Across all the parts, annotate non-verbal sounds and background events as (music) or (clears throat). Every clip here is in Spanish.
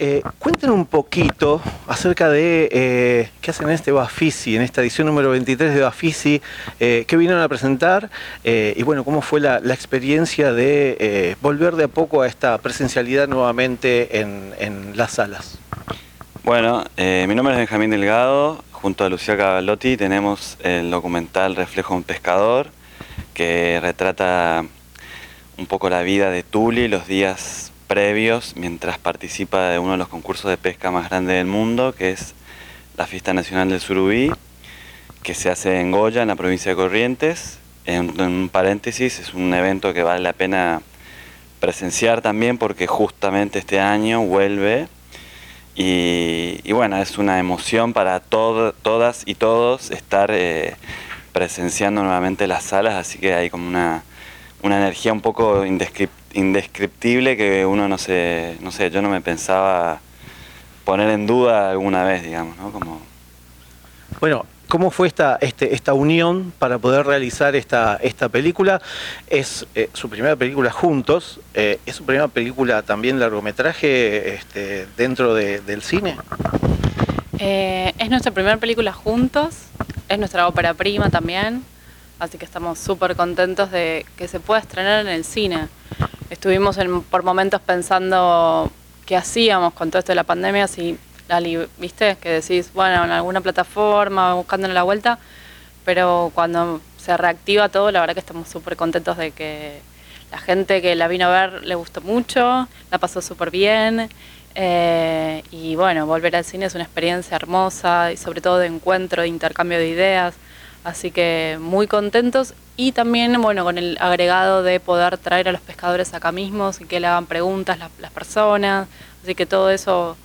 Eh, cuéntenos un poquito acerca de eh, qué hacen en este Bafisi, en esta edición número 23 de Bafisi, eh, qué vinieron a presentar eh, y bueno, cómo fue la, experiencia de volver de a poco a esta presencialidad nuevamente en, las salas. Bueno, mi nombre es Benjamín Delgado. Junto a Lucía Cavalotti tenemos el documental Reflejo de un pescador, que retrata un poco la vida de Tuli los días previos mientras participa de uno de los concursos de pesca más grandes del mundo, que es la Fiesta Nacional del Surubí, que se hace en Goya, en la provincia de Corrientes. En, en paréntesis, es un evento que vale la pena presenciar también porque justamente este año vuelve y, bueno, es una emoción para todas y todos estar eh, presenciando nuevamente las salas, así que hay como una, una energía un poco indescrip- indescriptible que uno no se, no sé, yo no me pensaba poner en duda alguna vez, digamos, ¿no? Como, Bueno, ¿cómo fue esta, este, esta unión para poder realizar esta, esta película? Es eh, su primera película juntos, eh, es su primera película también largometraje este, dentro de- del cine. Eh, es nuestra primera película juntos, es nuestra ópera prima también, así que estamos súper contentos de que se pueda estrenar en el cine. Estuvimos en- por momentos pensando qué hacíamos con todo esto de la pandemia, si, Lali, viste, que decís, bueno, en alguna plataforma, buscándole la vuelta, pero cuando se reactiva todo, la verdad que estamos súper contentos de que la gente que la vino a ver le gustó mucho, la pasó súper bien. eh, y bueno, volver al cine es una experiencia hermosa y sobre todo de encuentro, de intercambio de ideas. Así que muy contentos y también, bueno, con el agregado de poder traer a los pescadores acá mismos y que le hagan preguntas la- las personas. Así que todo eso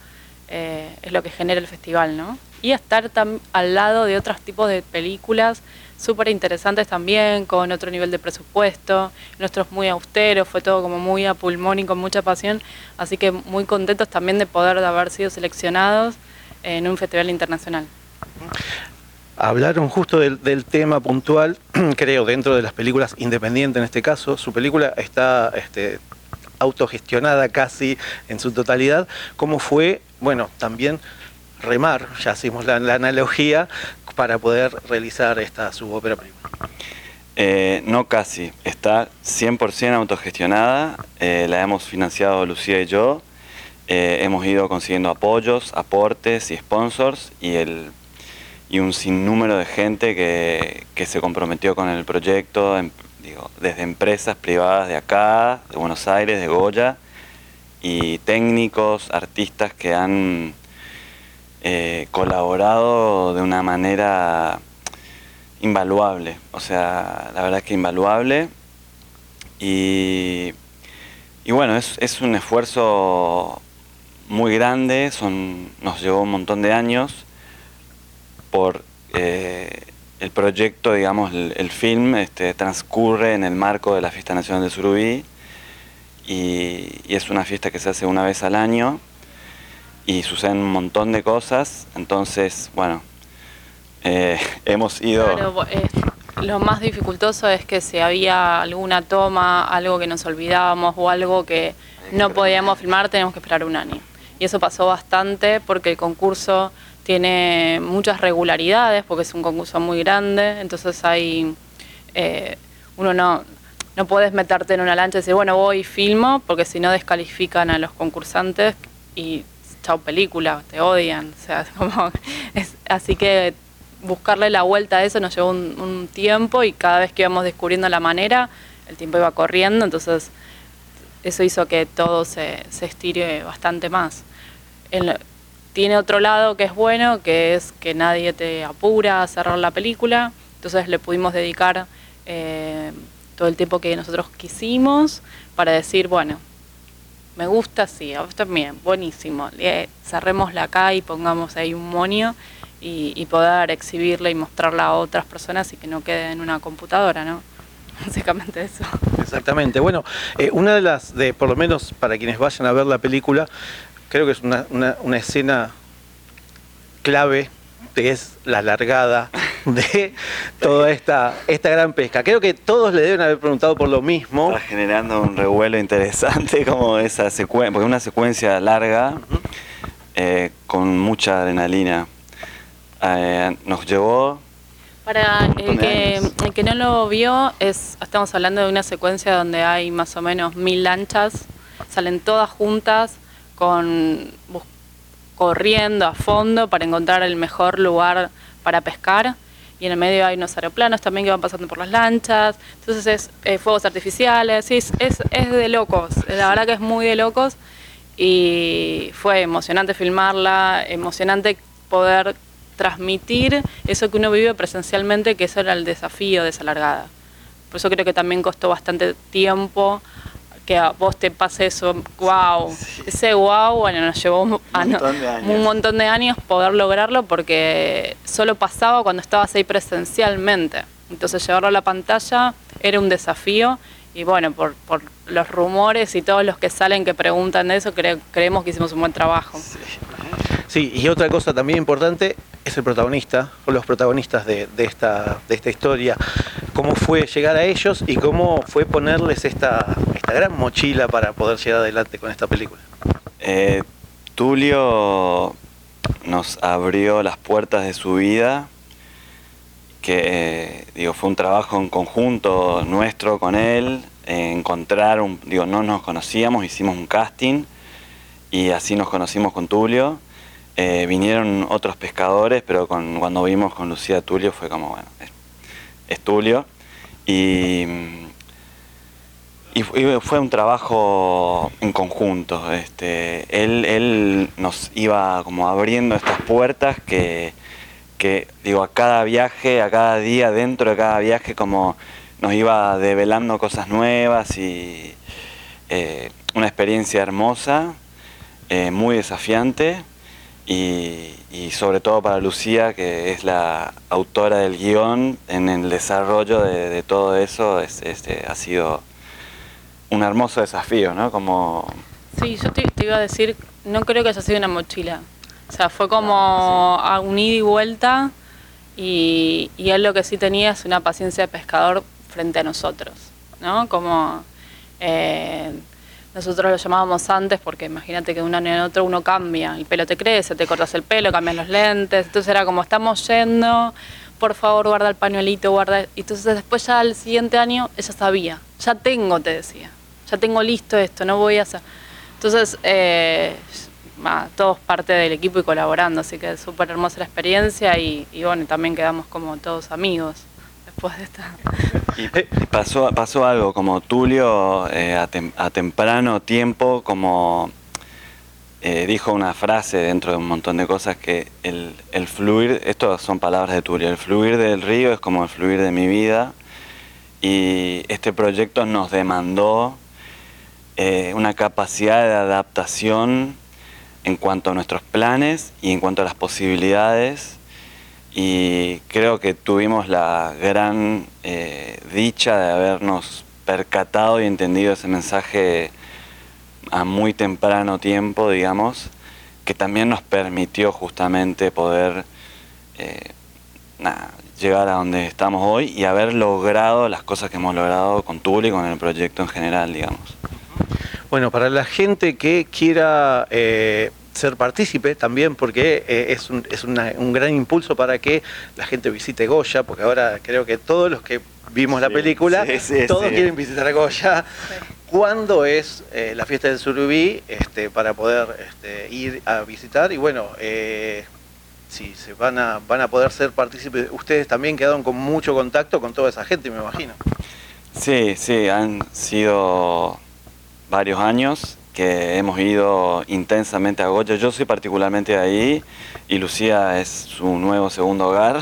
eh, es lo que genera el festival, ¿no? Y estar tam- al lado de otros tipos de películas súper interesantes también, con otro nivel de presupuesto. Nuestros muy austeros, fue todo como muy a pulmón y con mucha pasión. Así que muy contentos también de poder haber sido seleccionados en un festival internacional. Hablaron justo del, tema puntual, (clears throat) creo, dentro de las películas independientes en este caso. Su película está este, autogestionada casi en su totalidad. ¿Cómo fue, bueno, también remar, ya hicimos la, la analogía, para poder realizar esta su ópera prima? Eh, no casi, está 100% autogestionada, eh, la hemos financiado Lucía y yo, eh, hemos ido consiguiendo apoyos, aportes y sponsors y, el, y un sinnúmero de gente que, que se comprometió con el proyecto, digo, desde empresas privadas de acá, de Buenos Aires, de Goya, y técnicos, artistas que han eh, colaborado de una manera invaluable, o sea, la verdad es que invaluable. Y, y bueno, es, es un esfuerzo muy grande, son, nos llevó un montón de años por eh, el proyecto, digamos, el, film este, transcurre en el marco de la Fiesta Nacional de Surubí y, es una fiesta que se hace una vez al año y suceden un montón de cosas, entonces, bueno, eh, (laughs) hemos ido... Claro, eh, lo más dificultoso es que si había alguna toma, algo que nos olvidábamos o algo que no podíamos filmar, teníamos que esperar un año. Y eso pasó bastante porque el concurso tiene muchas regularidades, porque es un concurso muy grande, entonces hay, eh, uno no, no puedes meterte en una lancha y decir, bueno, voy y filmo, porque si no descalifican a los concursantes y chao película, te odian. O sea, (laughs) es como, es- así que buscarle la vuelta a eso nos llevó un, un tiempo y cada vez que íbamos descubriendo la manera, el tiempo iba corriendo, entonces eso hizo que todo se, se estire bastante más. Tiene otro lado que es bueno, que es que nadie te apura a cerrar la película, entonces le pudimos dedicar eh, todo el tiempo que nosotros quisimos para decir, bueno, me gusta, sí, a vos también, buenísimo. Eh, cerrémosla acá y pongamos ahí un monio y, poder exhibirla y mostrarla a otras personas y que no quede en una computadora, ¿no? (laughs) Básicamente eso. Exactamente. Bueno, eh, una de las, de por lo menos para quienes vayan a ver la película, creo que es una, una escena clave que es la largada (laughs) de toda esta, esta gran pesca. Creo que todos le deben haber preguntado por lo mismo. Está generando un revuelo interesante (laughs) como esa secuencia, porque es una secuencia larga eh, con mucha adrenalina. Eh, nos llevó... Para el que, el que no lo vio, es, estamos hablando de una secuencia donde hay más o menos mil lanchas, salen todas juntas con corriendo a fondo para encontrar el mejor lugar para pescar. Y en el medio hay unos aeroplanos también que van pasando por las lanchas, entonces es eh, fuegos artificiales, es, es, es, de locos, la verdad que es muy de locos. Y fue emocionante filmarla, emocionante poder transmitir eso que uno vive presencialmente, que eso era el desafío de esa largada. Por eso creo que también costó bastante tiempo que a vos te pase eso, wow, ese wow, bueno, nos llevó un, montón, de años poder lograrlo porque solo pasaba cuando estabas ahí presencialmente. Entonces llevarlo a la pantalla era un desafío y bueno, por, por los rumores y todos los que salen que preguntan de eso, creemos que hicimos un buen trabajo. Sí, y otra cosa también importante es el protagonista, o los protagonistas de, esta, de esta historia. Cómo fue llegar a ellos y cómo fue ponerles esta, esta gran mochila para poder llegar adelante con esta película. Eh, Tulio nos abrió las puertas de su vida, que digo, fue un trabajo en conjunto nuestro con él, encontrar un, digo, no nos conocíamos, hicimos un casting y así nos conocimos con Tulio eh, vinieron otros pescadores, pero cuando vimos con Lucía Tulio fue como, bueno, es, Tulio. Y, fue un trabajo en conjunto. Este, él, nos iba como abriendo estas puertas que, digo, a cada viaje, a cada día, dentro de cada viaje, como nos iba develando cosas nuevas y eh, una experiencia hermosa, eh, muy desafiante y, sobre todo para Lucía, que es la autora del guion, en el desarrollo de, todo eso este, ha sido un hermoso desafío, ¿no? Como... Sí, yo te, iba a decir, no creo que haya sido una mochila. O sea, fue como a un ida y vuelta y, y él lo que sí tenía es una paciencia de pescador frente a nosotros, ¿no? Como... Eh, nosotros lo llamábamos antes porque imagínate que de un año en otro uno cambia, el pelo te crece, te cortas el pelo, cambias los lentes, entonces era como estamos yendo, por favor guarda el pañuelito, guarda... Y entonces después ya al siguiente año ella sabía, ya tengo, te decía, ya tengo listo esto, no voy a hacer... Entonces, eh, todos parte del equipo y colaborando, así que súper hermosa la experiencia y, y bueno, también quedamos como todos amigos después de esta... Y, pasó, pasó algo, como Tulio eh, a, temprano tiempo, como eh, dijo una frase dentro de un montón de cosas que el, fluir, esto son palabras de Tulio, el fluir del río es como el fluir de mi vida. Y este proyecto nos demandó eh, una capacidad de adaptación en cuanto a nuestros planes y en cuanto a las posibilidades y creo que tuvimos la gran eh, dicha de habernos percatado y entendido ese mensaje a muy temprano tiempo, digamos, que también nos permitió justamente poder eh, llegar a donde estamos hoy y haber logrado las cosas que hemos logrado con Tuli y con el proyecto en general, digamos. Bueno, para la gente que quiera eh, ser partícipe también porque eh, es, un, es un, gran impulso para que la gente visite Goya, porque ahora creo que todos los que vimos la película, todos quieren visitar Goya. ¿Cuándo es eh, la fiesta del Surubí este, para poder este, ir a visitar? Y bueno, eh, si se van a, van a poder ser partícipes, ustedes también quedaron con mucho contacto con toda esa gente, me imagino. Sí, sí, han sido varios años que hemos ido intensamente a Goya. Yo soy particularmente ahí y Lucía es su nuevo segundo hogar.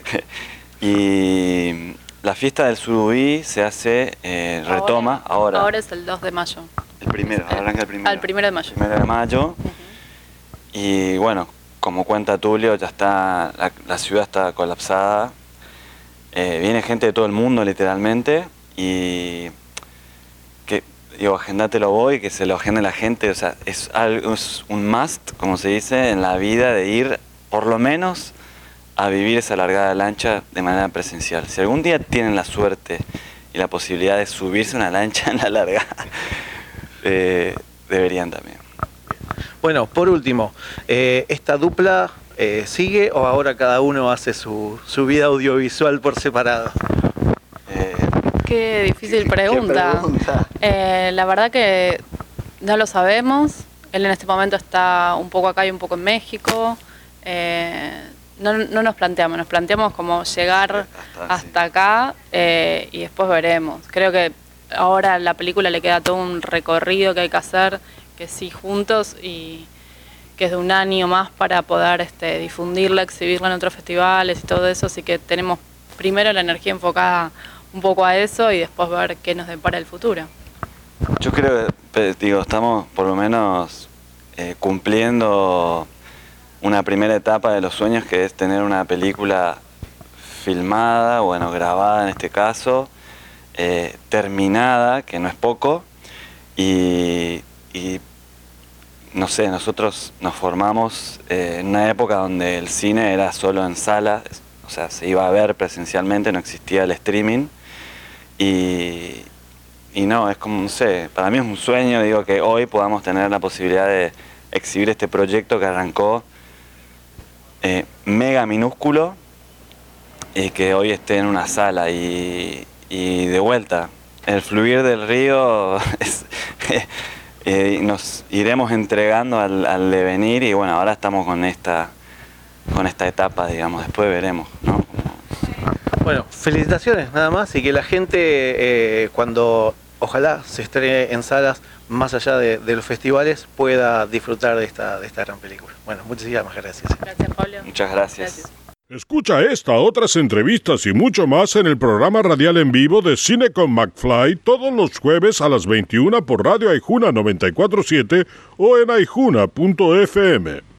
(laughs) y la fiesta del Surubí se hace, eh, retoma ahora, ahora. es el 2 de mayo. El primero, arranca el primero. Al primero de mayo. Primero de mayo. Y bueno, como cuenta Tulio, ya está, la, la ciudad está colapsada. Eh, viene gente de todo el mundo literalmente y digo, agendátelo voy, que se lo agende la gente, o sea, es, algo, es un must, como se dice, en la vida de ir por lo menos a vivir esa largada lancha de manera presencial. Si algún día tienen la suerte y la posibilidad de subirse una lancha en la largada, (laughs) eh, deberían también. Bueno, por último, eh, ¿esta dupla eh, sigue o ahora cada uno hace su, su vida audiovisual por separado? Qué difícil ¿Qué pregunta. Eh, la verdad que no lo sabemos. Él en este momento está un poco acá y un poco en México. Eh, no, no nos planteamos, nos planteamos como llegar Hasta- hasta acá eh, y después veremos. Creo que ahora a la película le queda todo un recorrido que hay que hacer, que sí juntos y que es de un año más para poder este, difundirla, exhibirla en otros festivales y todo eso, así que tenemos primero la energía enfocada un poco a eso y después ver qué nos depara el futuro. Yo creo que, digo, estamos por lo menos eh, cumpliendo una primera etapa de los sueños que es tener una película filmada, bueno, grabada en este caso, eh, terminada, que no es poco, y, no sé, nosotros nos formamos eh, en una época donde el cine era solo en sala, es- o sea, se iba a ver presencialmente, no existía el streaming, y, no, es como, no sé, para mí es un sueño, digo, que hoy podamos tener la posibilidad de exhibir este proyecto que arrancó eh, mega minúsculo y que hoy esté en una sala y, de vuelta. El fluir del río (laughs) es- eh, nos iremos entregando al, al devenir y bueno, ahora estamos con esta, con esta etapa, digamos, después veremos, ¿no? Bueno, felicitaciones nada más y que la gente eh, cuando ojalá se estrene en salas más allá de, de los festivales pueda disfrutar de esta, de esta gran película. Bueno, muchísimas gracias. Gracias, Pablo. Muchas gracias. Escucha esta, otras entrevistas y mucho más en el programa radial en vivo de Cine con McFly todos los jueves a las 21 por Radio Aijuna 947 o en aijuna.fm.